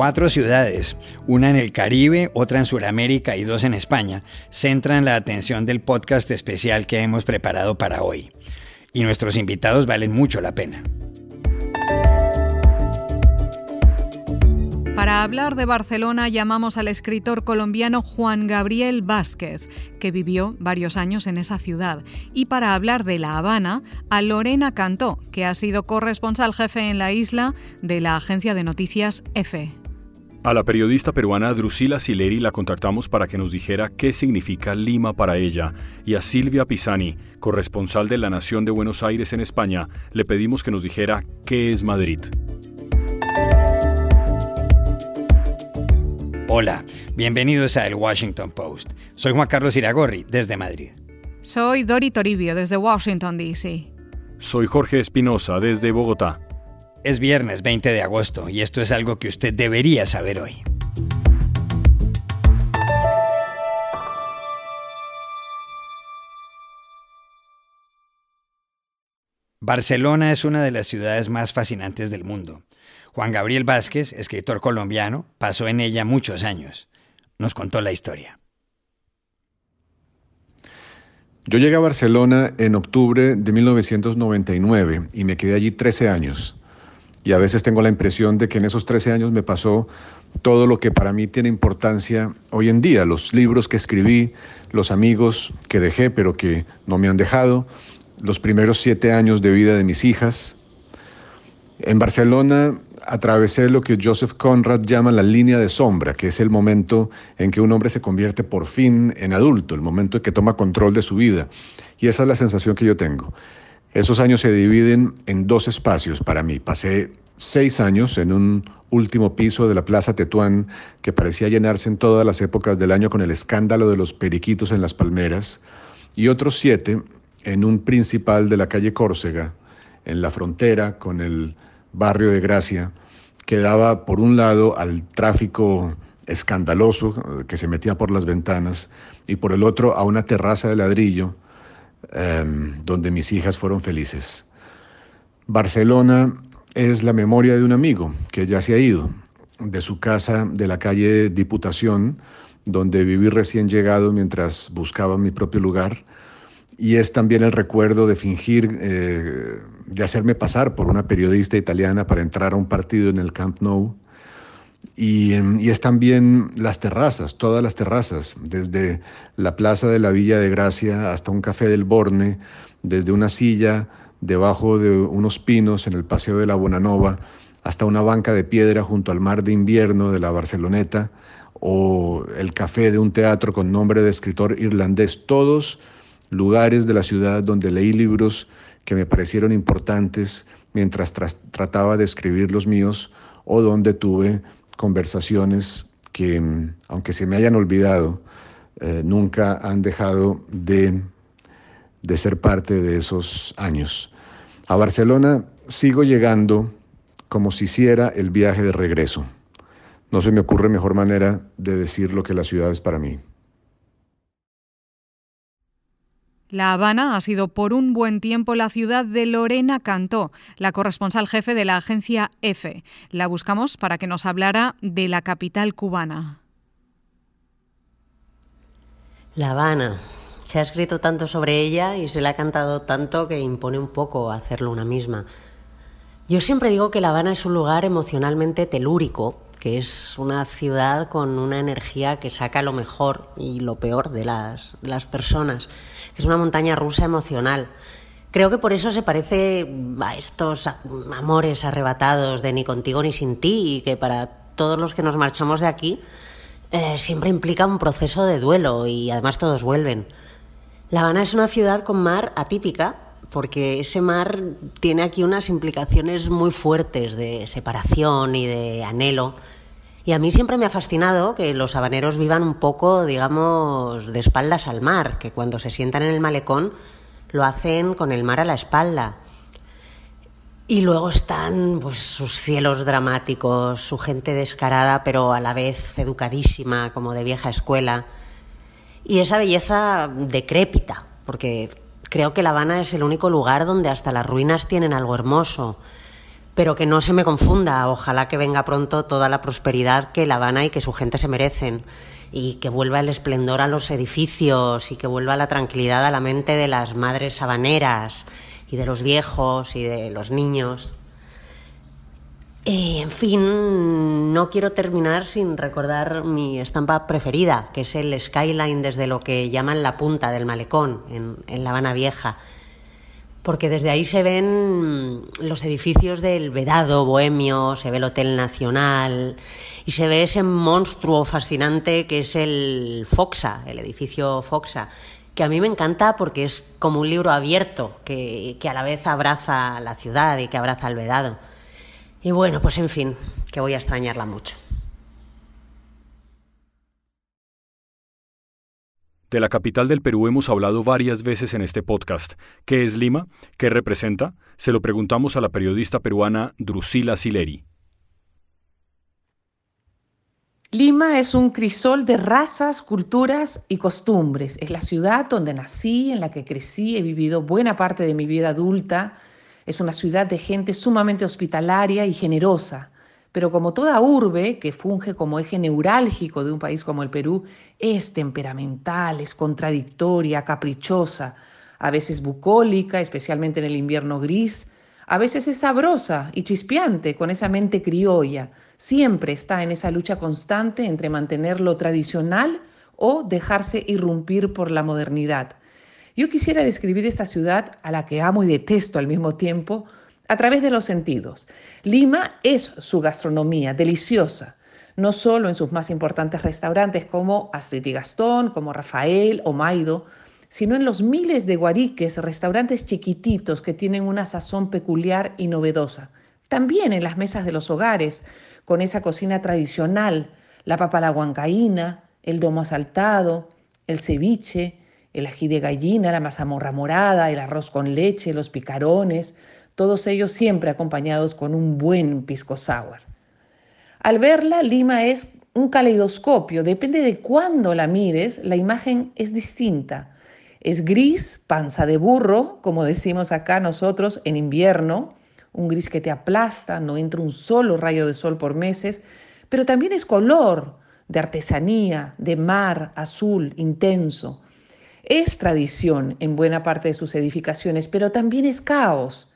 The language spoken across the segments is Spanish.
Cuatro ciudades, una en el Caribe, otra en Sudamérica y dos en España, centran la atención del podcast especial que hemos preparado para hoy. Y nuestros invitados valen mucho la pena. Para hablar de Barcelona llamamos al escritor colombiano Juan Gabriel Vázquez, que vivió varios años en esa ciudad, y para hablar de La Habana a Lorena Cantó, que ha sido corresponsal jefe en la isla de la agencia de noticias EFE. A la periodista peruana Drusila Sileri la contactamos para que nos dijera qué significa Lima para ella, y a Silvia Pisani, corresponsal de La Nación de Buenos Aires en España, le pedimos que nos dijera qué es Madrid. Hola, bienvenidos a El Washington Post. Soy Juan Carlos Iragorri, desde Madrid. Soy Dori Toribio, desde Washington, D.C. Soy Jorge Espinosa, desde Bogotá. Es viernes 20 de agosto y esto es algo que usted debería saber hoy. Barcelona es una de las ciudades más fascinantes del mundo. Juan Gabriel Vázquez, escritor colombiano, pasó en ella muchos años. Nos contó la historia. Yo llegué a Barcelona en octubre de 1999 y me quedé allí 13 años. Y a veces tengo la impresión de que en esos 13 años me pasó todo lo que para mí tiene importancia hoy en día, los libros que escribí, los amigos que dejé pero que no me han dejado, los primeros siete años de vida de mis hijas. En Barcelona atravesé lo que Joseph Conrad llama la línea de sombra, que es el momento en que un hombre se convierte por fin en adulto, el momento en que toma control de su vida. Y esa es la sensación que yo tengo. Esos años se dividen en dos espacios para mí. Pasé seis años en un último piso de la Plaza Tetuán que parecía llenarse en todas las épocas del año con el escándalo de los periquitos en las palmeras, y otros siete en un principal de la calle Córcega, en la frontera con el barrio de Gracia, que daba por un lado al tráfico escandaloso que se metía por las ventanas y por el otro a una terraza de ladrillo em, donde mis hijas fueron felices. Barcelona es la memoria de un amigo que ya se ha ido, de su casa de la calle Diputación, donde viví recién llegado mientras buscaba mi propio lugar y es también el recuerdo de fingir, eh, de hacerme pasar por una periodista italiana para entrar a un partido en el Camp Nou. Y, y, es también las terrazas, todas las terrazas, desde la Plaza de la Villa de Gracia hasta un café del Borne, desde una silla debajo de unos pinos en el Paseo de la Bonanova, hasta una banca de piedra junto al mar de invierno de la Barceloneta, o el café de un teatro con nombre de escritor irlandés, todos lugares de la ciudad donde leí libros que me parecieron importantes mientras trataba de escribir los míos o donde tuve conversaciones que, mm, aunque se me hayan olvidado, eh, nunca han dejado de, de ser parte de esos años. A Barcelona sigo llegando como si hiciera el viaje de regreso. No se me ocurre mejor manera de decir lo que la ciudad es para mí. La Habana ha sido por un buen tiempo la ciudad de Lorena Cantó, la corresponsal jefe de la agencia EFE. La buscamos para que nos hablara de la capital cubana. La Habana. Se ha escrito tanto sobre ella y se le ha cantado tanto que impone un poco hacerlo una misma. Yo siempre digo que La Habana es un lugar emocionalmente telúrico, que es una ciudad con una energía que saca lo mejor y lo peor de las, personas es una montaña rusa emocional. Creo que por eso se parece a estos amores arrebatados de ni contigo ni sin ti y que para todos los que nos marchamos de aquí eh, siempre implica un proceso de duelo y además todos vuelven. La Habana es una ciudad con mar atípica porque ese mar tiene aquí unas implicaciones muy fuertes de separación y de anhelo y a mí siempre me ha fascinado que los habaneros vivan un poco, digamos, de espaldas al mar, que cuando se sientan en el malecón lo hacen con el mar a la espalda. Y luego están pues sus cielos dramáticos, su gente descarada pero a la vez educadísima, como de vieja escuela. Y esa belleza decrépita, porque creo que La Habana es el único lugar donde hasta las ruinas tienen algo hermoso pero que no se me confunda. Ojalá que venga pronto toda la prosperidad que La Habana y que su gente se merecen y que vuelva el esplendor a los edificios y que vuelva la tranquilidad a la mente de las madres sabaneras y de los viejos y de los niños. En fin, no quiero terminar sin recordar mi estampa preferida, que es el skyline desde lo que llaman la punta del malecón en, en La Habana Vieja porque desde ahí se ven los edificios del Vedado bohemio, se ve el Hotel Nacional y se ve ese monstruo fascinante que es el Foxa, el edificio Foxa, que a mí me encanta porque es como un libro abierto que, que a la vez abraza la ciudad y que abraza el Vedado. Y bueno, pues en fin, que voy a extrañarla mucho. De la capital del Perú hemos hablado varias veces en este podcast. ¿Qué es Lima? ¿Qué representa? Se lo preguntamos a la periodista peruana Drusila Sileri. Lima es un crisol de razas, culturas y costumbres. Es la ciudad donde nací, en la que crecí, he vivido buena parte de mi vida adulta. Es una ciudad de gente sumamente hospitalaria y generosa. Pero como toda urbe que funge como eje neurálgico de un país como el Perú, es temperamental, es contradictoria, caprichosa, a veces bucólica, especialmente en el invierno gris, a veces es sabrosa y chispeante con esa mente criolla. Siempre está en esa lucha constante entre mantener lo tradicional o dejarse irrumpir por la modernidad. Yo quisiera describir esta ciudad a la que amo y detesto al mismo tiempo a través de los sentidos. Lima es su gastronomía, deliciosa, no solo en sus más importantes restaurantes como Astrid y Gastón, como Rafael o Maido, sino en los miles de guariques, restaurantes chiquititos que tienen una sazón peculiar y novedosa. También en las mesas de los hogares, con esa cocina tradicional, la papa la huancaína, el domo asaltado, el ceviche, el ají de gallina, la mazamorra morada, el arroz con leche, los picarones, todos ellos siempre acompañados con un buen pisco sour. Al verla, Lima es un caleidoscopio, depende de cuándo la mires, la imagen es distinta. Es gris, panza de burro, como decimos acá nosotros en invierno, un gris que te aplasta, no entra un solo rayo de sol por meses, pero también es color, de artesanía, de mar, azul, intenso. Es tradición en buena parte de sus edificaciones, pero también es caos.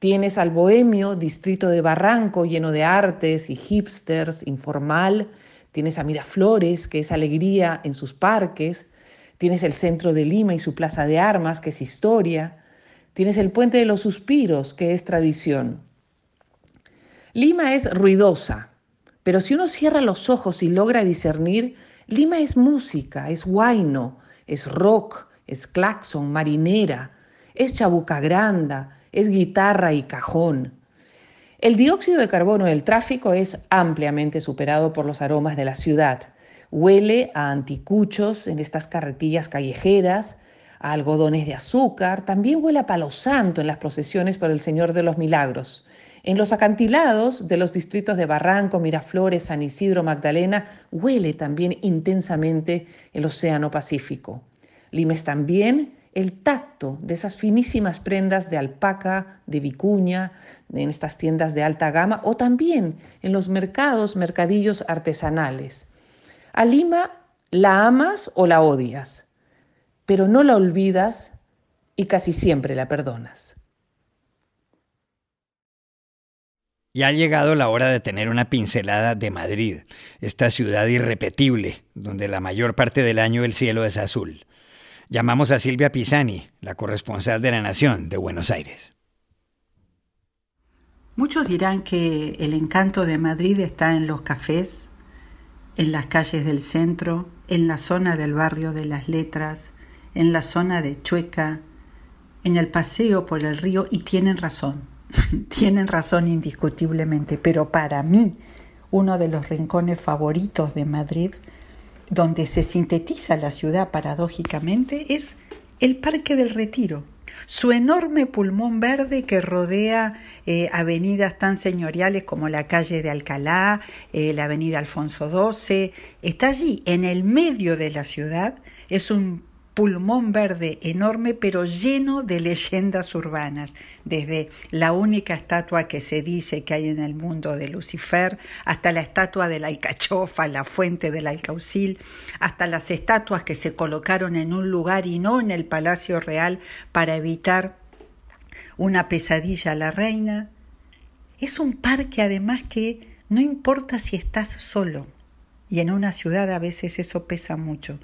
Tienes al bohemio, distrito de Barranco, lleno de artes y hipsters, informal. Tienes a Miraflores, que es alegría en sus parques. Tienes el centro de Lima y su plaza de armas, que es historia. Tienes el puente de los suspiros, que es tradición. Lima es ruidosa, pero si uno cierra los ojos y logra discernir, Lima es música, es guayno, es rock, es claxon, marinera, es chabuca granda, es guitarra y cajón. El dióxido de carbono del tráfico es ampliamente superado por los aromas de la ciudad. Huele a anticuchos en estas carretillas callejeras, a algodones de azúcar, también huele a palo santo en las procesiones por el Señor de los Milagros. En los acantilados de los distritos de Barranco, Miraflores, San Isidro, Magdalena, huele también intensamente el Océano Pacífico. Limes también el tacto de esas finísimas prendas de alpaca, de vicuña, en estas tiendas de alta gama o también en los mercados, mercadillos artesanales. A Lima la amas o la odias, pero no la olvidas y casi siempre la perdonas. Ya ha llegado la hora de tener una pincelada de Madrid, esta ciudad irrepetible, donde la mayor parte del año el cielo es azul. Llamamos a Silvia Pisani, la corresponsal de la Nación de Buenos Aires. Muchos dirán que el encanto de Madrid está en los cafés, en las calles del centro, en la zona del barrio de las letras, en la zona de Chueca, en el paseo por el río y tienen razón, tienen razón indiscutiblemente, pero para mí uno de los rincones favoritos de Madrid donde se sintetiza la ciudad paradójicamente es el Parque del Retiro, su enorme pulmón verde que rodea eh, avenidas tan señoriales como la calle de Alcalá, eh, la avenida Alfonso XII, está allí en el medio de la ciudad, es un pulmón verde enorme pero lleno de leyendas urbanas, desde la única estatua que se dice que hay en el mundo de Lucifer, hasta la estatua de la alcachofa, la fuente del alcaucil, hasta las estatuas que se colocaron en un lugar y no en el Palacio Real para evitar una pesadilla a la reina. Es un parque además que no importa si estás solo, y en una ciudad a veces eso pesa mucho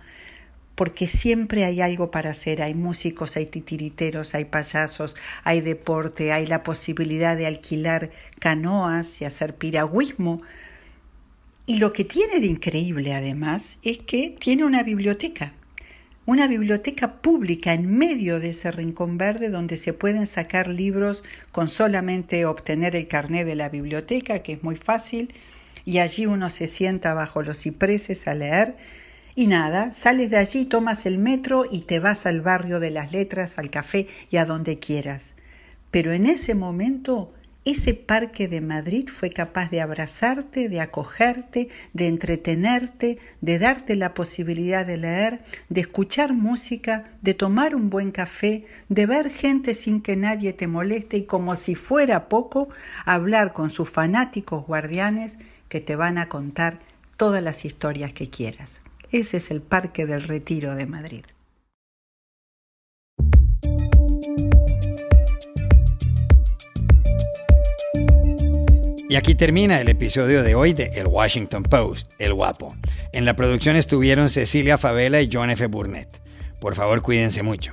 porque siempre hay algo para hacer, hay músicos, hay titiriteros, hay payasos, hay deporte, hay la posibilidad de alquilar canoas y hacer piragüismo. Y lo que tiene de increíble además es que tiene una biblioteca, una biblioteca pública en medio de ese rincón verde donde se pueden sacar libros con solamente obtener el carné de la biblioteca, que es muy fácil, y allí uno se sienta bajo los cipreses a leer y nada, sales de allí, tomas el metro y te vas al barrio de las letras, al café y a donde quieras. Pero en ese momento, ese parque de Madrid fue capaz de abrazarte, de acogerte, de entretenerte, de darte la posibilidad de leer, de escuchar música, de tomar un buen café, de ver gente sin que nadie te moleste y como si fuera poco, hablar con sus fanáticos guardianes que te van a contar todas las historias que quieras. Ese es el Parque del Retiro de Madrid. Y aquí termina el episodio de hoy de El Washington Post, El Guapo. En la producción estuvieron Cecilia Favela y John F. Burnett. Por favor, cuídense mucho.